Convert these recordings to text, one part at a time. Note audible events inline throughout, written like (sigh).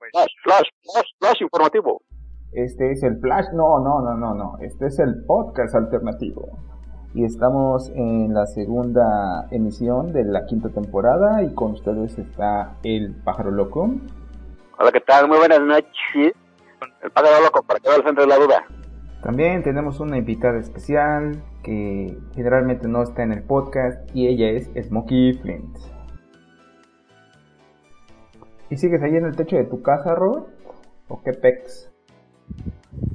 pues. Flash, flash, flash, flash informativo. Este es el Flash, no, no, no, no, no, este es el podcast alternativo. Y estamos en la segunda emisión de la quinta temporada y con ustedes está el pájaro loco. Hola, ¿qué tal? Muy buenas noches. El pájaro loco, para que vea el centro de la duda. También tenemos una invitada especial que generalmente no está en el podcast y ella es Smokey Flint. ¿Y sigues ahí en el techo de tu casa, Robert? ¿O qué pex?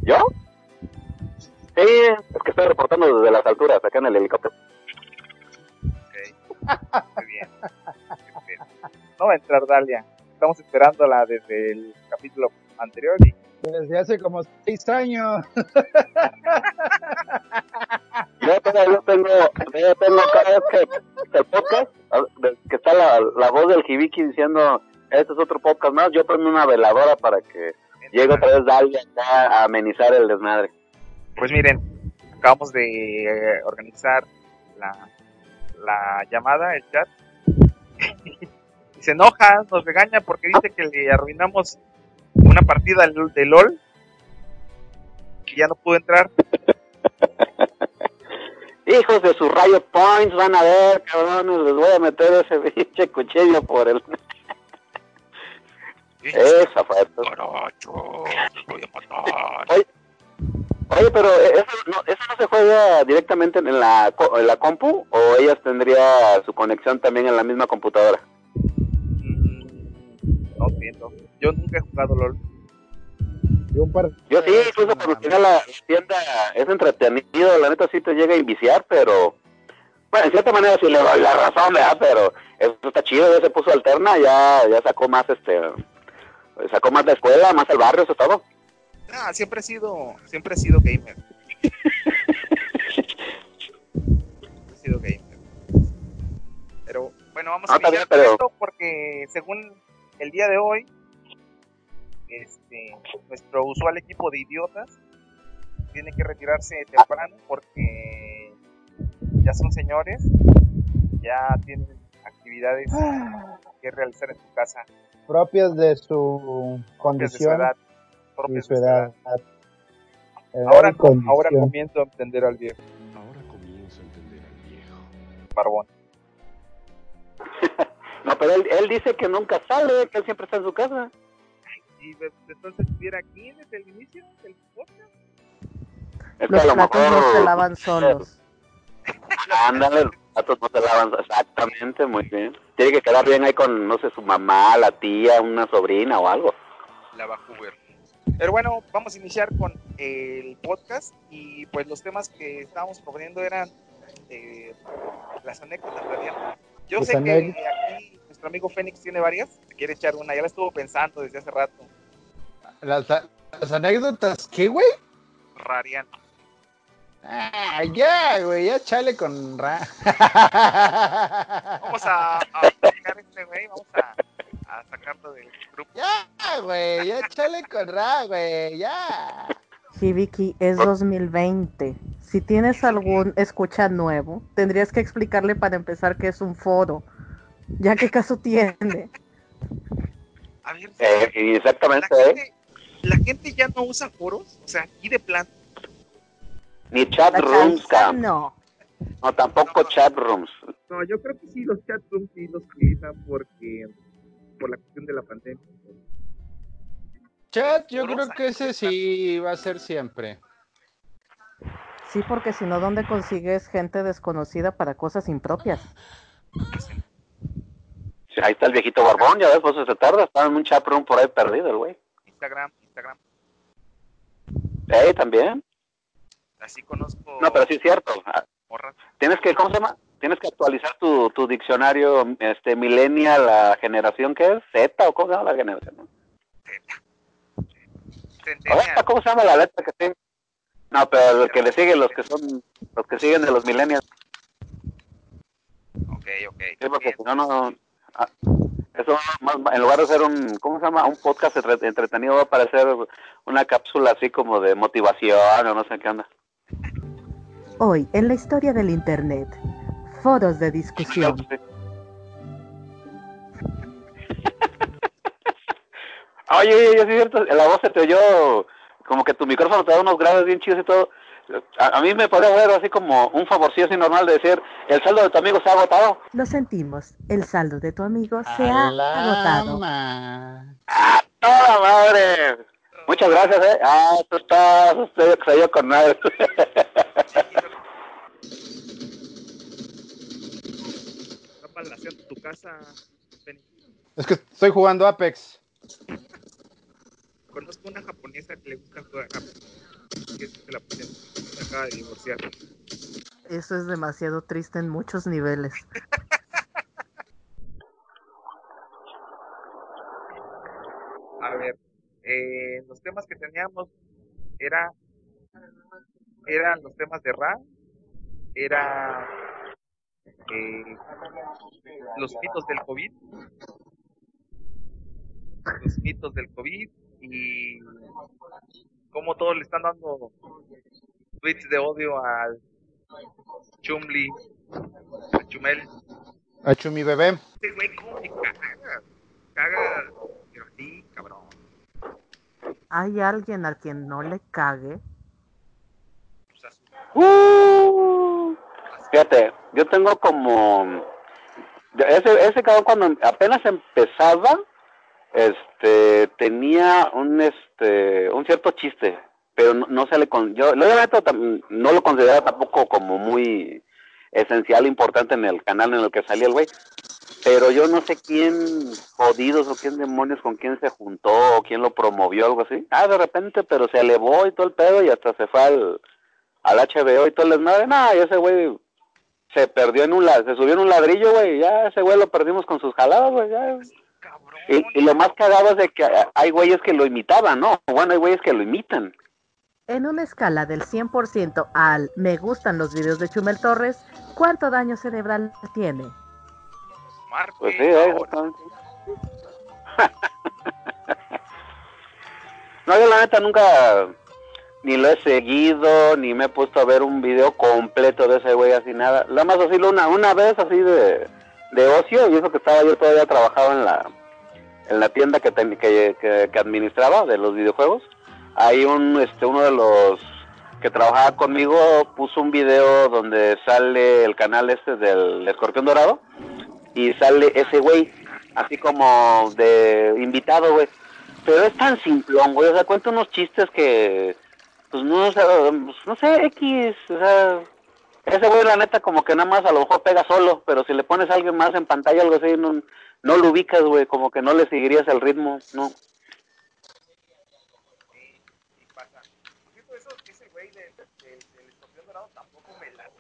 ¿Yo? Sí, es que estoy reportando desde las alturas, acá en el helicóptero. Ok. (laughs) Muy bien. Muy bien. No va a entrar Dalia. Estamos esperándola desde el capítulo anterior y Desde hace como seis años. Yo todavía tengo, yo tengo cada vez que el podcast, que está la, la voz del Hibiki diciendo, este es otro podcast más, yo prendo una veladora para que llegue otra vez Dalia a amenizar el desmadre. Pues miren, acabamos de eh, organizar la, la llamada, el chat. (laughs) y se enoja, nos regaña porque dice que le arruinamos una partida de LOL. Que ya no pudo entrar. (laughs) Hijos de sus Riot Points, van a ver, cabrones, les voy a meter ese (laughs) pinche cuchillo por el... Esa fue. Oye, oye, pero eso no, eso no se juega directamente en la, en la compu o ellas tendría su conexión también en la misma computadora. Mm, No entiendo. Yo nunca he jugado LOL. Y un par Yo sí, incluso cuando tenía la tienda es entretenido, la neta sí te llega a inviciar, pero bueno, en cierta manera sí le doy la razón, ¿verdad? Pero eso está chido, ya se puso alterna, ya ya sacó más este sacó más la escuela, más el barrio, eso es todo. Ah, siempre he sido, siempre he sido gamer. Siempre he sido gamer. Pero bueno, vamos a Ah, iniciar pero- esto porque según el día de hoy, este, nuestro usual equipo de idiotas tiene que retirarse temprano porque ya son señores, ya tienen actividades que realizar en su casa propias de su propias de su condición de su edad. Ahora, y condición. ahora comienzo a entender al viejo Ahora comienzo a entender al viejo. barbón. (laughs) No, pero él, él dice que nunca sale, que él siempre está en su casa. Y de- entonces estuviera aquí desde el inicio del podcast. Es que Los no se lavan solos. Ándale, los platos no se lavan exactamente, muy bien. Tiene que quedar bien ahí con no sé su mamá, la tía, una sobrina o algo. La Vancouver. Pero bueno, vamos a iniciar con el podcast y pues los temas que estábamos proponiendo eran eh, las anécdotas radiantes. Yo sé que aquí nuestro amigo Fénix tiene varias, quiere echar una, ya la estuvo pensando desde hace rato. Las, las anécdotas, ¿qué, güey? Radiante. Ah, ya, güey, ya chale con ra. (laughs) Vamos a, a sacar este güey, vamos a, a sacarlo del grupo. Ya, güey, ya chale con ra, güey, ya. Hibiki, es 2020. Si tienes algún escucha nuevo, tendrías que explicarle para empezar que es un foro. Ya qué caso tiene. A ver, Eh, la, exactamente, ¿eh? gente, la gente ya no usa foros, o sea, aquí de plan. Ni chat La rooms, cam. no. No, tampoco chat rooms. No, yo creo que sí, los chat rooms sí los utilizan porque por la cuestión de la pandemia. Chat, yo creo que ese sí va a ser siempre. Sí, porque si no, ¿dónde consigues gente desconocida para cosas impropias? Sí, ahí está el viejito barbón, ya ves, pues se tarda, está en un chat room por ahí perdido el güey. Instagram, Instagram. Eh, también. Así conozco No, pero sí es cierto. Ah, morras. Tienes que, ¿cómo se llama? Tienes que actualizar tu, tu diccionario, este, millennial, la generación que es, Z, o cómo se llama la generación. Ahora, ¿Cómo se llama la letra que tiene? No, pero el que le sigue, los que son, los que siguen de los millennials, Ok, ok. sí, porque si no, no, ah, eso más- en lugar de ser un, ¿cómo se llama? Un podcast entre- entretenido va a parecer una cápsula así como de motivación o no sé qué onda. Hoy, en la historia del Internet, foros de discusión. (laughs) Oye, oye, oye, sí es cierto, la voz se te oyó como que tu micrófono te da unos grados bien chidos y todo. A, a mí me podría ver así como un favorcillo así normal de decir, el saldo de tu amigo se ha agotado. Lo sentimos, el saldo de tu amigo se ha agotado. Alama. ¡Ah, toda madre! Muchas gracias, eh. Ah, tú estás, usted con nada. (laughs) Tu casa, Penny. Es que estoy jugando Apex. Conozco una japonesa que le gusta jugar Apex. Que es de la ponen. Se acaba de divorciar. Eso es demasiado triste en muchos niveles. (laughs) A ver, eh, los temas que teníamos era eran los temas de Ra, era eh, los mitos del COVID, los mitos del COVID y cómo todos le están dando tweets de odio al Chumli, a Chumel. A Chumi bebé. Este güey, cómo me caga, caga, pero sí, cabrón. ¿Hay alguien al quien no le cague? Su- Uh, fíjate, yo tengo como... Ese, ese cabrón cuando apenas empezaba, este, tenía un, este, un cierto chiste, pero no, no se le... Con, yo, tam- no lo consideraba tampoco como muy esencial, importante en el canal en el que salía el güey. Pero yo no sé quién jodidos o quién demonios con quién se juntó o quién lo promovió, algo así. Ah, de repente, pero se elevó y todo el pedo y hasta se fue al, al HBO y todo el desmadre. No, ese güey se perdió en un se subió en un ladrillo, güey. Ya ese güey lo perdimos con sus jaladas, güey. Ya. cabrón. Y, y lo más cagado es de que hay güeyes que lo imitaban, ¿no? Bueno, hay güeyes que lo imitan. En una escala del 100% al me gustan los videos de Chumel Torres, ¿cuánto daño cerebral tiene? Pues sí, eh, (laughs) no, yo la neta nunca ni lo he seguido, ni me he puesto a ver un video completo de ese güey así nada. Nada más así una, una vez así de, de ocio, y eso que estaba yo todavía trabajaba en la en la tienda que, que administraba de los videojuegos. Ahí un, este, uno de los que trabajaba conmigo puso un video donde sale el canal este del Escorpión Dorado y sale ese güey, así como de invitado, güey. Pero es tan simplón, güey, o sea, cuenta unos chistes que, pues no, o sea, pues, no sé, X, o sea, ese güey la neta como que nada más a lo mejor pega solo, pero si le pones a alguien más en pantalla algo así, no, no lo ubicas, güey, como que no le seguirías el ritmo, no. Sí, sí pasa. Por cierto, eso, ese güey de, de- del escorpión dorado tampoco me late.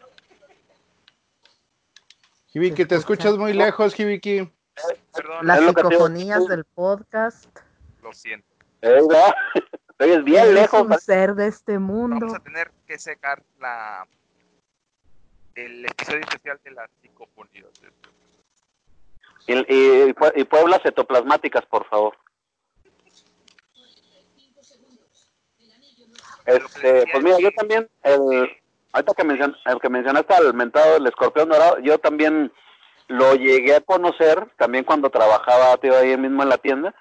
Hibiki, te escuchas muy lejos, Hibiki. Perdón, Las psicofonías del podcast. lo siento. Eh, ¿verdad? Oye, es bien Eres lejos, un ser de este mundo. Vamos a tener que secar la el episodio especial de las psicofonías. y, y, y Pue- y Pueblas cetoplasmáticas, por favor. Este, pues mira, yo también, el, ahorita que, mencion, el que mencionaste al mentado del escorpión dorado, yo también lo llegué a conocer, también cuando trabajaba tío, ahí mismo en la tienda.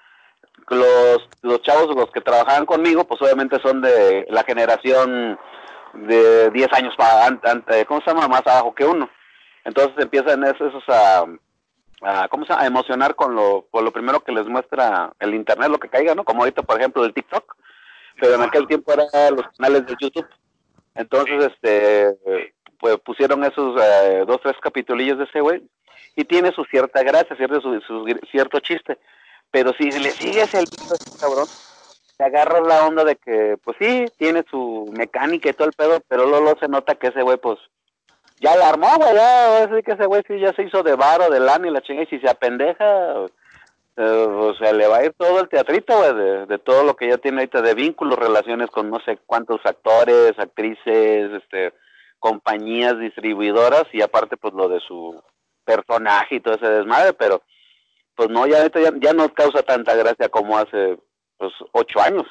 Los, los chavos, los que trabajaban conmigo, pues obviamente son de la generación de 10 años para, an- an- eh, ¿cómo se llama? Más abajo que uno. Entonces empiezan esos, esos a, a, ¿cómo se llama? a emocionar con lo, con lo primero que les muestra el internet, lo que caiga, ¿no? Como ahorita, por ejemplo, el TikTok, pero en aquel tiempo eran los canales de YouTube. Entonces, este, pues pusieron esos eh, dos, tres capitulillos de ese güey y tiene su cierta gracia, cierto, su, su cierto chiste. Pero si le sigues el a ese cabrón, te agarras la onda de que, pues sí, tiene su mecánica y todo el pedo, pero luego se nota que ese güey, pues, ya la armó, güey, ya, así que ese güey sí ya se hizo de varo, de lana y la chinga, y si se apendeja, eh, o sea, le va a ir todo el teatrito, güey, de, de todo lo que ya tiene ahorita de vínculos, relaciones con no sé cuántos actores, actrices, este, compañías distribuidoras, y aparte, pues, lo de su personaje y todo ese desmadre, pero, pues, no, ya ya, ya no causa tanta gracia como hace, pues, ocho años.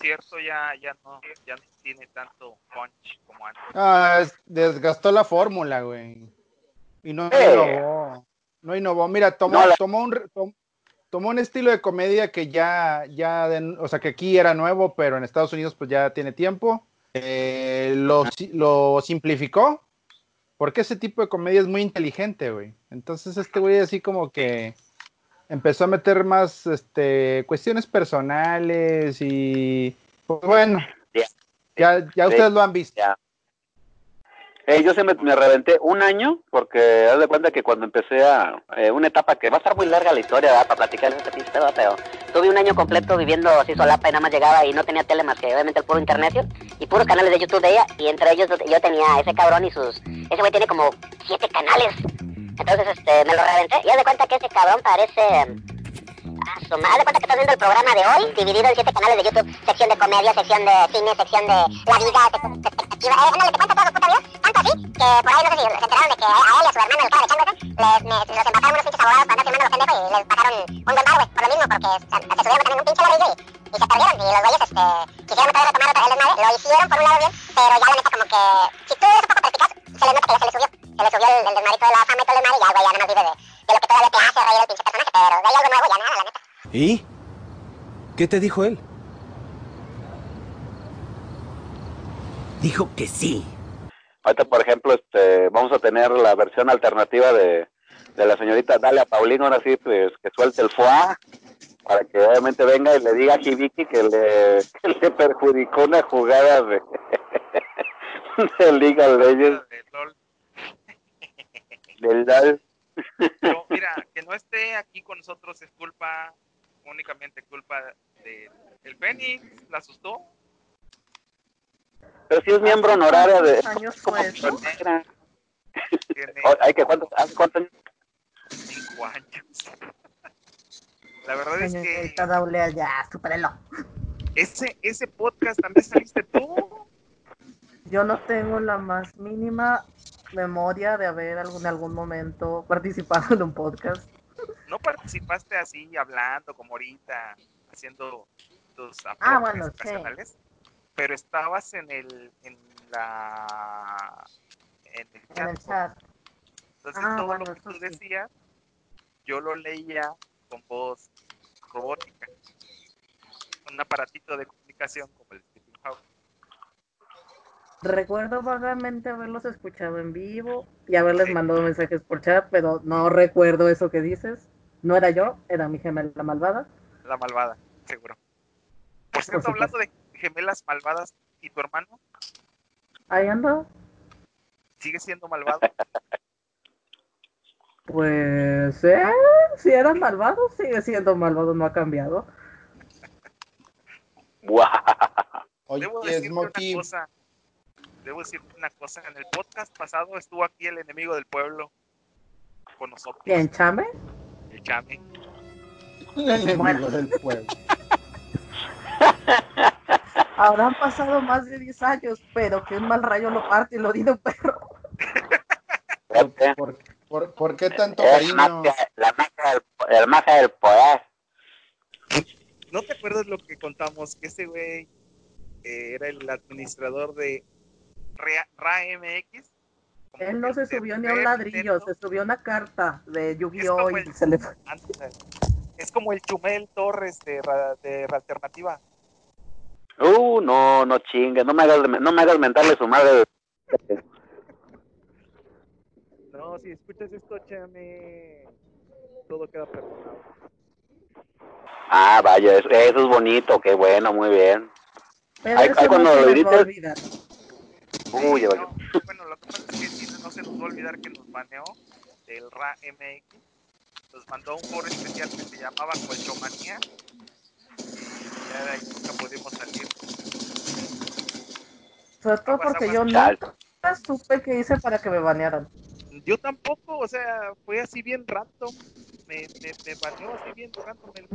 Cierto, ya, ya no, ya no tiene tanto punch como antes. Ah, es- desgastó la fórmula, güey. Y no Eh. innovó. No innovó. Mira, tomó, No, la- tomó, un, tom- tomó un estilo de comedia que ya, ya, de- o sea, que aquí era nuevo, pero en Estados Unidos pues ya tiene tiempo. Eh, lo, lo simplificó, porque ese tipo de comedia es muy inteligente, güey. Entonces este güey así como que empezó a meter más este, cuestiones personales y, pues bueno, Ya. ya, Sí. ustedes lo han visto. Eh, yo se me, me reventé un año porque haz de cuenta que cuando empecé a eh, una etapa que va a estar muy larga la historia ¿verdad? para platicar este pinche pedo, pero Tuve un año completo viviendo así solapa y nada más llegaba y no tenía tele más que obviamente el puro internet y puros canales de YouTube de ella y entre ellos yo tenía ese cabrón y sus... Ese güey tiene como siete canales. Entonces este, me lo reventé y haz de cuenta que ese cabrón parece... Ah, su madre, cuenta que estás viendo el programa de hoy dividido en siete canales de YouTube. Sección de comedia, sección de cine, sección de la vida, de perspectiva. Eh, te cuenta toda su puta vida. Tanto así que por ahí no sé si se enteraron de que a él y a su hermano, el cara de Chango, les, los embarcaron unos pinches abogados para andar firmando los pendejos y les pagaron un buen güey, por lo mismo, porque se, se subieron también un pinche ladrillo y, y se perdieron. Y los güeyes este, quisieron otra vez retomar otra, el desmadre. Lo hicieron por un lado bien, pero ya la neta como que, si tú eres un poco perspicaz, se les nota que ya se le subió. Se le subió el, el desmadrito de la fama y todo el desmadre y ya, güey, ya nada más vive de, de lo que todavía te hace reír el pinche personaje, pero de ahí algo nuevo ya nada, la neta. ¿Y? ¿Qué te dijo él? Dijo que sí. ahorita por ejemplo este vamos a tener la versión alternativa de, de la señorita Dalia Paulino, ahora sí pues que suelte el foie para que obviamente venga y le diga a Hibiki que le, (laughs) que le perjudicó una jugada de, (laughs) de League of Legends De LOL. (laughs) del LOL. Pero (laughs) mira, que no esté aquí con nosotros es culpa, únicamente culpa de el Fénix, la asustó. Pero si es miembro honorario de ¿Cuántos años fue eso? negra. Tiene Oh, Ay, que cuántos, hace cuántos años? cinco años. La verdad es que Daulea, ya, supérelo. ese, ese podcast también saliste tú. Yo no tengo la más mínima memoria de haber algún, en algún momento participado en un podcast. No participaste así hablando como ahorita, haciendo tus Ah, aportes bueno, sí. ocasionales, pero estabas en el en la en el chat. En el chat. Entonces Ah, todo bueno, lo que tú sí. decías, yo lo leía con voz robótica. Un aparatito de comunicación como el. Recuerdo vagamente haberlos escuchado en vivo y haberles Sí. mandado mensajes por chat, pero no recuerdo eso que dices. No era yo, era mi gemela malvada. La malvada, seguro. Por cierto, hablando de gemelas malvadas, ¿y tu hermano Ahí anda. sigue siendo malvado? (laughs) Pues, ¿eh? Si era malvado, sigue siendo malvado, no ha cambiado. (laughs) Buah. Oye, Debo decirte una cosa. Debo decirte una cosa. En el podcast pasado estuvo aquí el enemigo del pueblo con nosotros. ¿Quién, Chame? El Chame. el enemigo del pueblo. (laughs) Habrán pasado más de 10 años, pero que un mal rayo lo parte y lo dice un perro. ¿Por, por, por qué tanto Es cariño? magia, la magia del, el magia del poder. ¿No te acuerdas lo que contamos? Que ese güey eh, era el administrador de RAMX. Él no se subió ni a un ladrillo, se subió una carta de Yu-Gi-Oh! y el- se le fue. Es como el Chumel Torres de, de Alternativa. Uh, no, no chingue, no me hagas, no me hagas mentarle su madre. No, si escuchas esto, Chame, todo queda perdonado. Ah, vaya, eso, eso es bonito, qué bueno, muy bien. Pero ay, cuando no lo les va a edites- olvidar. Uy, ya Sí, valió. no, bueno, lo que pasa es que no se nos va a olvidar que nos baneó del RAMX. Nos mandó un foro especial que se llamaba Colchomanía. Y ya de ahí nunca pudimos salir. Sobre todo Aguas, porque yo aguas. Nunca supe qué hice para que me banearan. Yo tampoco, o sea, fue así bien random. Me, me, me baneó así bien random el.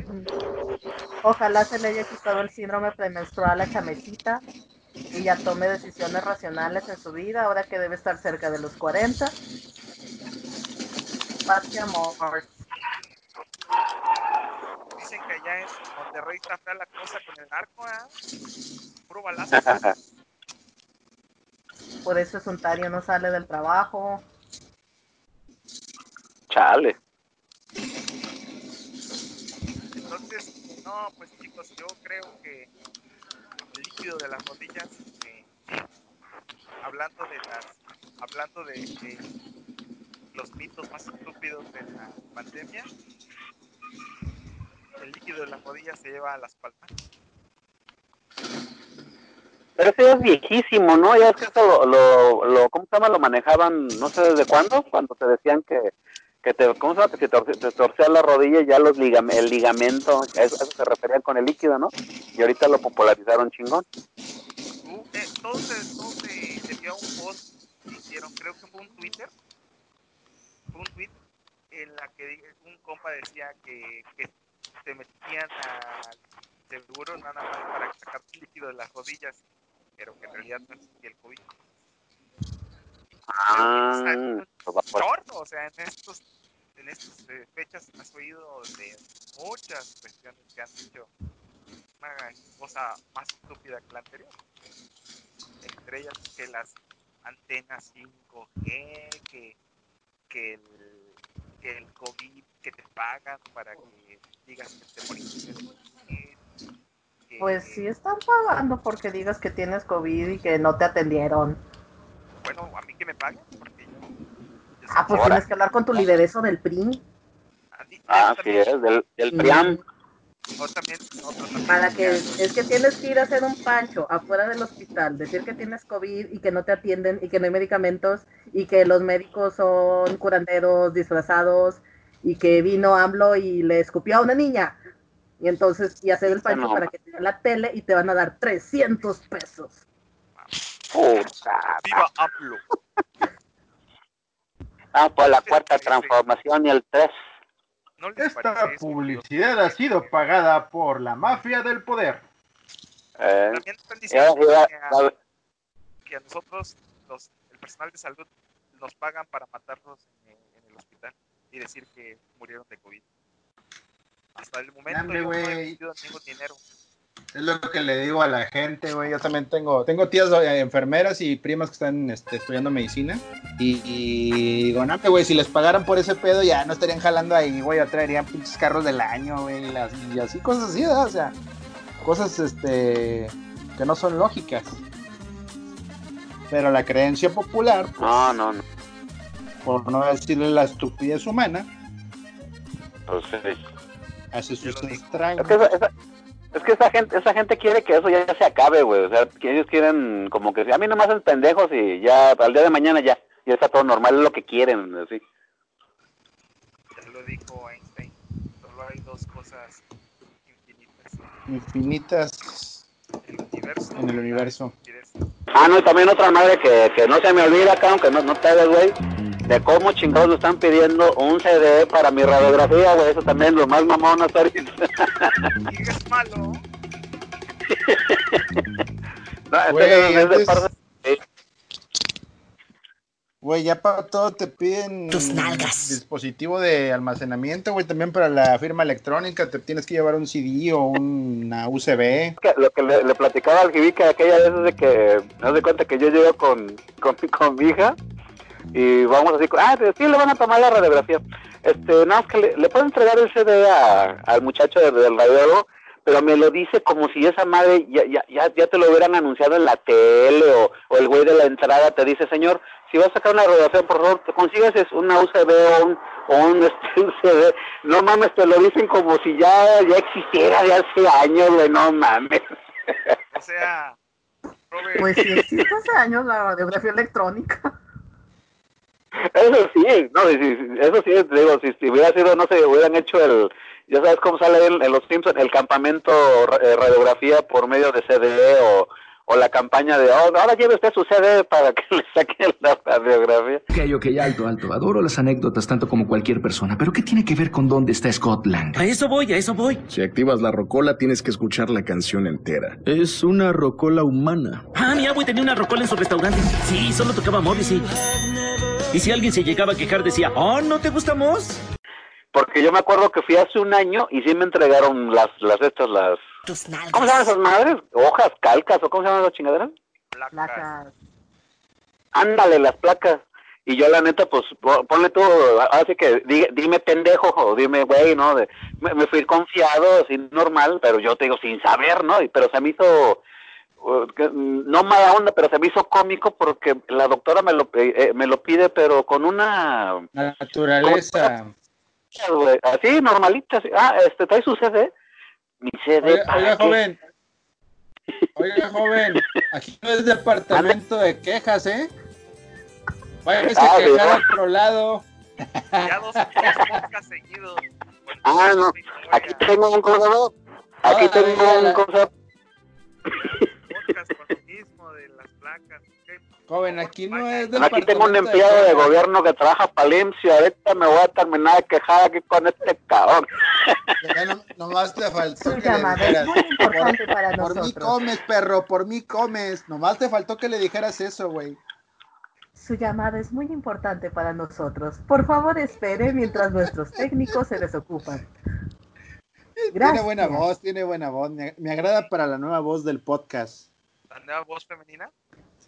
Ojalá se le haya quitado el síndrome premenstrual a Chamecita y ya tome decisiones racionales en su vida ahora que debe estar cerca de los 40. Paz y amor. Dicen que allá en Monterrey está fea la cosa con el narco, ¿ah? Puro balazo. (laughs) Por eso es Ontario no sale del trabajo. Chale. No, pues chicos, yo creo que líquido de las rodillas, eh, hablando de las, hablando de, los mitos más estúpidos de la pandemia, el líquido de las rodillas se lleva a las palmas. Pero ese ya es viejísimo, ¿no? Ya es que eso lo, lo, lo- ¿cómo se llama? Lo manejaban, no sé desde cuándo, cuando te decían que, que te, ¿cómo se llama? Que te, te torcías la rodilla y ya los ligam- el ligamento, eso, eso se referían con el líquido, ¿no? Y ahorita lo popularizaron chingón. Tú, eh, todo se, a un post hicieron, creo que fue un Twitter, fue un tweet en la que un compa decía que, que se metían al seguro nada más para sacar líquido de las rodillas, pero que en realidad no existía el COVID. Ah, pues por- chorro, o sea, en estos en estas eh, fechas has oído de muchas cuestiones que han dicho una cosa más estúpida que la anterior. Entre ellas que las antenas 5G, que, que, el, que el COVID que te pagan para que digas que te moriste Pues sí están pagando porque digas que tienes COVID y que no te atendieron. Bueno, a mí que me paguen, porque yo... yo Ah, pues Ahora. tienes que hablar con tu lidereso del PRI Ah, sí es, del, del PRIAM. o también, otro también para que es que tienes que ir a hacer un pancho afuera del hospital, decir que tienes COVID y que no te atienden y que no hay medicamentos y que los médicos son curanderos disfrazados y que vino AMLO y le escupió a una niña. Y entonces, y hacer el pancho No. para que te den la tele y te van a dar 300 pesos. Puta. ¡Viva AMLO! Ah, pues la cuarta transformación y el 3. ¿No les Esta eso? publicidad ha sido pagada por la mafia del poder. Eh, También están diciendo que a, va- que a nosotros, los, el personal de salud, nos pagan para matarlos en, en el hospital y decir que murieron de COVID. Hasta el momento Dame, yo no he güey. recibido ningún dinero. Es lo que le digo a la gente, güey. Yo también tengo, tengo tías eh, enfermeras y primas que están este, estudiando medicina. Y, y digo, no, güey, si les pagaran por ese pedo, ya no estarían jalando ahí, güey. Ya traerían pinches carros del año, güey. Y, así, cosas así, ¿verdad? O sea, cosas este, que no son lógicas. Pero la creencia popular, pues, No, no, no. por no decirle la estupidez humana, Pues, sí. hace sus estragos. Es que, esa, esa- es que esa gente, esa gente quiere que eso ya se acabe, güey. O sea, que ellos quieren como que a mí nomás hacen pendejos y ya al día de mañana ya, ya está todo normal, es lo que quieren, así. Ya lo dijo Einstein. Solo hay dos cosas infinitas. Infinitas El. En el universo. Ah, no, y también otra madre que, que no se me olvida acá, aunque no, no te hagas, güey, de cómo chingados me están pidiendo un CD para mi radiografía, güey. Eso también es lo más mamón hasta ahorita. Es malo. (laughs) No, este Güey, es de antes- parte- Güey, ya para todo te piden Tus nalgas. dispositivo de almacenamiento, güey. También para la firma electrónica te tienes que llevar un CD o una USB. lo que le, le platicaba al Jibica aquella vez es de que me das de cuenta que yo llego con, con, (laughs) con mi hija y vamos así, ah, sí le van a tomar la radiografía. Este, no, es que le, le puedo entregar el CD a- al muchacho del, del radiólogo, pero me lo dice como si esa madre ya, ya, ya, ya te lo hubieran anunciado en la tele o, o el güey de la entrada te dice, señor, si vas a sacar una radiografía, por favor, te consigues es una USB o un, o un, (laughs) este. No mames, te lo dicen como si ya, ya existiera de hace años, güey, no mames. O sea, Robert, Pues sí existe hace años la radiografía electrónica. Eso sí, no, eso sí, te digo, si, si hubiera sido, no sé, hubieran hecho el, ya sabes cómo sale en, en Los Simpsons, el campamento eh, radiografía por medio de CD o, o la campaña de, oh, ahora lleve usted su CD para que (laughs) le saquen la radiografía. Ok, ok, alto, alto. Adoro las anécdotas tanto como cualquier persona, pero ¿qué tiene que ver con dónde está Scotland? A eso voy, a eso voy. Si activas la rocola, tienes que escuchar la canción entera. Es una rocola humana. Ah, mi abuelo tenía una rocola en su restaurante. Sí, solo tocaba Morrissey. Y si alguien se llegaba a quejar, decía, oh, ¿no te gusta Moss? Porque yo me acuerdo que fui hace un año y sí me entregaron las, las estas, las, Tus nalgas. ¿cómo se llaman esas madres? Hojas, calcas, o cómo se llaman esas chingaderas? placas. Ándale, las placas. Y yo la neta, pues, po- ponle tú, así que di- dime pendejo o dime güey, ¿no? De- me, me fui confiado, así normal, pero yo te digo sin saber, ¿no? Y- Pero se me hizo, uh, que, no mala onda, pero se me hizo cómico porque la doctora me lo, eh, eh, me lo pide, pero con una, Naturaleza. Güey, así normalita, así, ah, este, trae su CD, mi CD, Oiga, ¿para oiga, joven. Oiga, (laughs) joven. Aquí no es departamento de quejas, ¿eh? Váyase Ah, a quejar ¿no? a otro lado. Ya dos, podcasts (laughs) seguidos. Ah, no, aquí tengo un cosa, aquí Ah, tengo un cosa, Podcast con lo mismo de las placas. Joven, aquí no es aquí departamento tengo un empleado de gobierno que trabaja para y ahorita me voy a terminar de quejar aquí con este cabrón. No, nomás te faltó Su que le llamada es dijeras. muy importante para Por mí nosotros. comes, perro, por mí comes. Nomás te faltó que le dijeras eso, güey. Su llamada es muy importante para nosotros. Por favor, espere mientras nuestros técnicos se desocupan. Tiene buena voz, tiene buena voz. Me, me agrada para la nueva voz del podcast. La nueva voz femenina.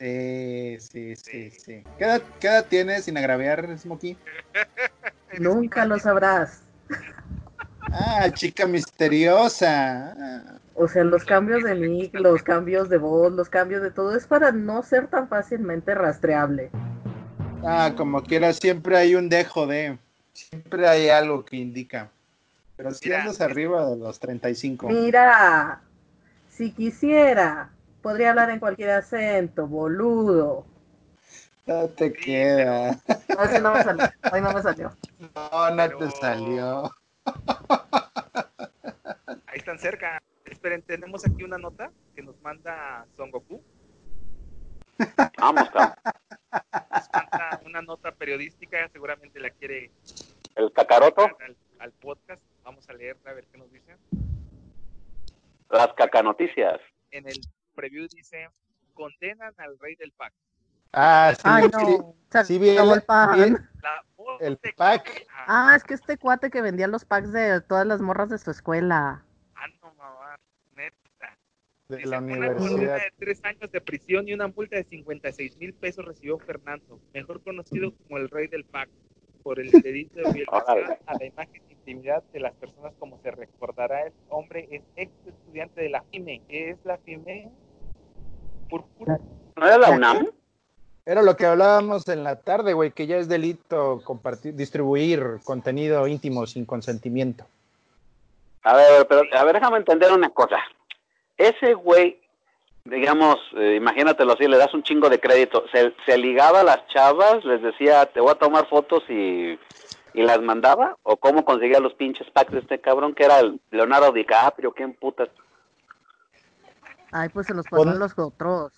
Sí, sí, sí, sí. ¿Qué edad, qué edad tienes sin agraviar, Smokey? (laughs) Nunca lo sabrás. Ah, chica misteriosa. O sea, los cambios de nick, los cambios de voz, los cambios de todo es para no ser tan fácilmente rastreable. Ah, como quiera, siempre hay un dejo de. Siempre hay algo que indica. Pero si andas arriba de los 35. Mira, si quisiera, podría hablar en cualquier acento, boludo. No te queda. No, ese no me salió. Hoy no me salió. No, no te salió. Ahí están cerca. Esperen, tenemos aquí una nota que nos manda Son Goku. Vamos, cabrón. Nos manda una nota periodística, seguramente la quiere el cacaroto, al, al podcast. Vamos a leerla a ver qué nos dicen. las cacanoticias. En el preview dice, condenan al rey del pack. Ah, sí. Ay, sí, no. Sí vi el- pack. Ah, es que este cuate que vendía los packs de todas las morras de su escuela. ah, no, mamá, neta. de Dice, la una universidad. de tres años de prisión y una multa de 56 mil pesos recibió Fernando, mejor conocido como el rey del pack, por el delito de violación a la imagen intimidad de las personas. Como se recordará, el hombre es ex estudiante de la FIME. ¿Qué es la FIME? Púrpura. ¿No era la UNAM? Era lo que hablábamos en la tarde, güey, que ya es delito compartir, distribuir contenido íntimo sin consentimiento. A ver, pero, a ver, déjame entender una cosa. Ese güey, digamos, eh, imagínatelo así, le das un chingo de crédito. Se, se ligaba a las chavas, les decía, te voy a tomar fotos y, y las mandaba. ¿O cómo conseguía los pinches packs de este cabrón que era el Leonardo DiCaprio? ¿Quién putas? Ay, pues se los pasan Pon- los otros.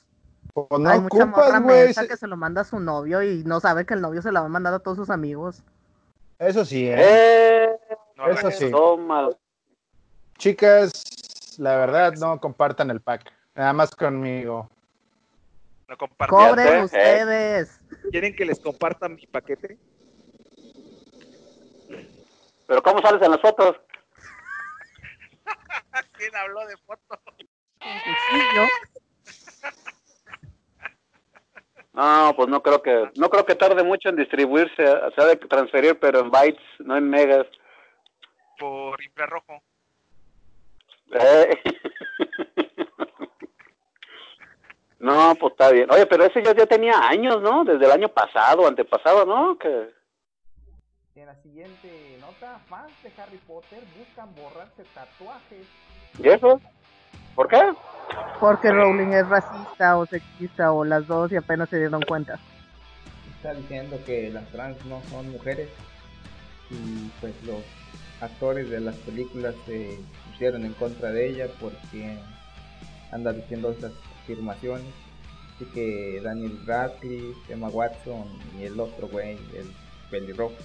Pues no Hay mucha morra ocupas, güey. se- que se lo manda a su novio y no sabe que el novio se la va a mandar a todos sus amigos. Eso sí, ¿eh? Eh, No, Eso sí. toma. Chicas, la verdad, no compartan el pack. Nada más conmigo. no compartan. Cobren ¿eh? ustedes. ¿Quieren que les comparta mi paquete? Pero ¿cómo sales en las fotos? (laughs) ¿Quién habló de fotos? Cuchillo. No, pues no creo que no creo que tarde mucho en distribuirse. Se ha de transferir, pero en bytes, no en megas. Por infrarrojo. Eh. (laughs) No, pues está bien. Oye, pero ese ya, ya tenía años, ¿no? Desde el año pasado, antepasado, ¿no? Que... En la siguiente nota, fans de Harry Potter buscan borrarse tatuajes. ¿Y eso? ¿Por qué? Porque Rowling es racista o sexista o las dos y apenas se dieron cuenta. Está diciendo que las trans no son mujeres y pues los actores de las películas se pusieron en contra de ella porque anda diciendo esas afirmaciones. Así que Daniel Radcliffe, Emma Watson y el otro güey, el pelirrojo,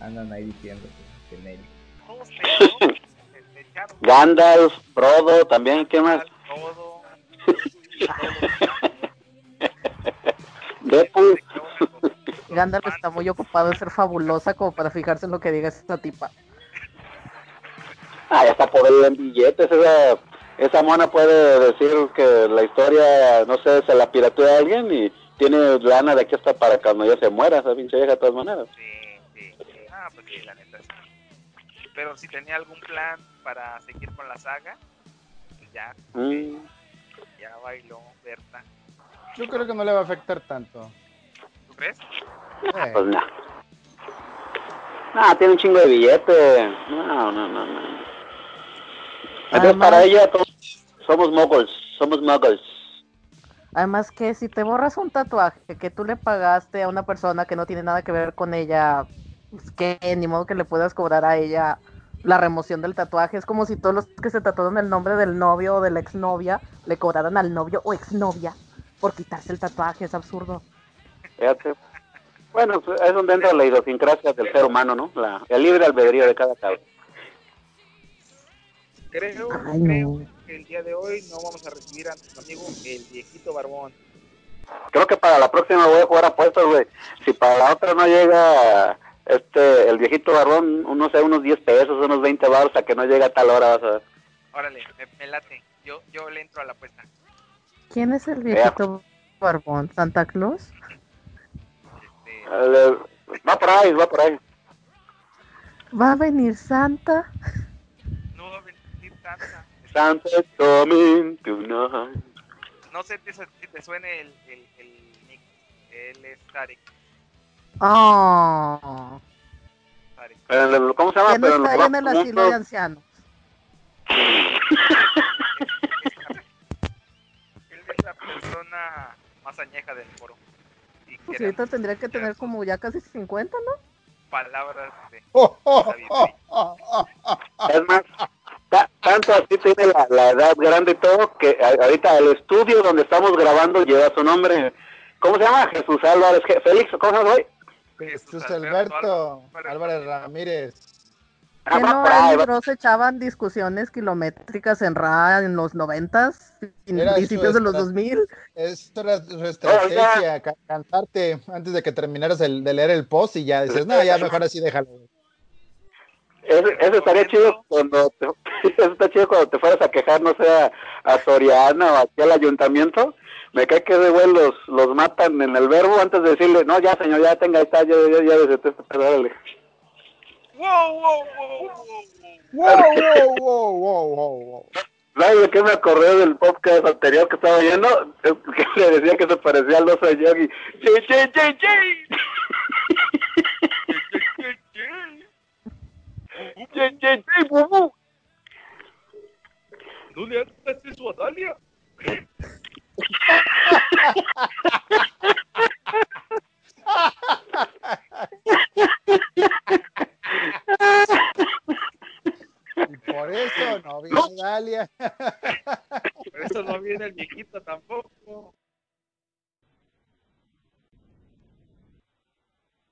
andan ahí diciendo que en él. Gandalf, Frodo, también, ¿qué más? todo. (laughs) Deadpool. Gandalf está muy ocupado de ser fabulosa como para fijarse en lo que diga esta tipa. Ah, ya está por en billetes. Esa, esa mona puede decir que la historia, no sé, se la pirateó a alguien y, tiene lana de aquí hasta para cuando ya se muera esa pinche vieja de todas maneras. Sí, sí, sí. Ah, pues sí, la neta sí. Pero si tenía algún plan para seguir con la saga, pues ya, Mm. ya bailó Berta. Yo creo que no le va a afectar tanto. ¿Tú crees? Eh, Pues no. Ah, tiene un chingo de billete. No, no, no, no. Entonces Además- para ella todos somos moguls, somos muggles. Además que si te borras un tatuaje que tú le pagaste a una persona que no tiene nada que ver con ella, pues que ni modo que le puedas cobrar a ella la remoción del tatuaje. Es como si todos los que se tatuaron el nombre del novio o de la exnovia le cobraran al novio o exnovia por quitarse el tatuaje. Es absurdo. Fíjate. Bueno, pues, es donde entra la idiosincrasia del ser humano, ¿no? La, el libre albedrío de cada cabeza. Creo, Ay, creo no. que el día de hoy no vamos a recibir a nuestro amigo el viejito barbón. Creo que para la próxima voy a jugar apuestas, güey. Si para la otra no llega este el viejito barbón, no sé, unos 10 pesos, unos 20 baros, a que no llega a tal hora, vas a ver. Órale, me, me late. Yo, yo le entro a la apuesta. ¿Quién es el viejito barbón? ¿Santa Claus? Este, Eh, Va por ahí, va por ahí. ¿Va a venir Santa? no va a venir tanta. Santa's coming tonight. No sé si te suene el, el, el nick. Él es Tarek. Oh, Pero en el- ¿Cómo se llama? que no Pero en está en el asilo de ancianos. Él es la persona más añeja del foro. Y Pues ahorita tendría que tener como ya casi 50, ¿no? palabras de (laughs) oh, oh, oh, oh, oh. Es más, ta- tanto así tiene la, la edad grande y todo que ahorita el estudio donde estamos grabando lleva su nombre. ¿Cómo se llama? Jesús Álvarez. Félix, ¿cómo se llama hoy? Jesús Alberto Álvarez Ramírez. Ah, Que va no, va- Bros echaban discusiones kilométricas en RA en los noventas, Era principios de los estra- 2000. Esta era su estrategia, ca- cantarte antes de que terminaras el- de leer el post y ya dices, no, ya mejor así déjalo. Ese estaría chido cuando te, (laughs) eso está chido cuando te fueras a quejar, no sé, a, a Soriana o aquí al ayuntamiento. Me cae que de güey los, los matan en el verbo antes de decirle, no, ya señor, ya tenga, ahí está, ya, ya, ya, este pedo, órale". ¡Wow, wow, wow, wow, wow! Wow, wow, wow. ¿Sabes de qué me acordé del podcast anterior que estaba viendo? Es que le decía que se parecía al oso de Yogi. (laughs) ¡Ye, ye, ye, bubú! ¿No le hagas eso a Dalia? Y por eso no vino Dalia. Por eso no viene el viejito tampoco.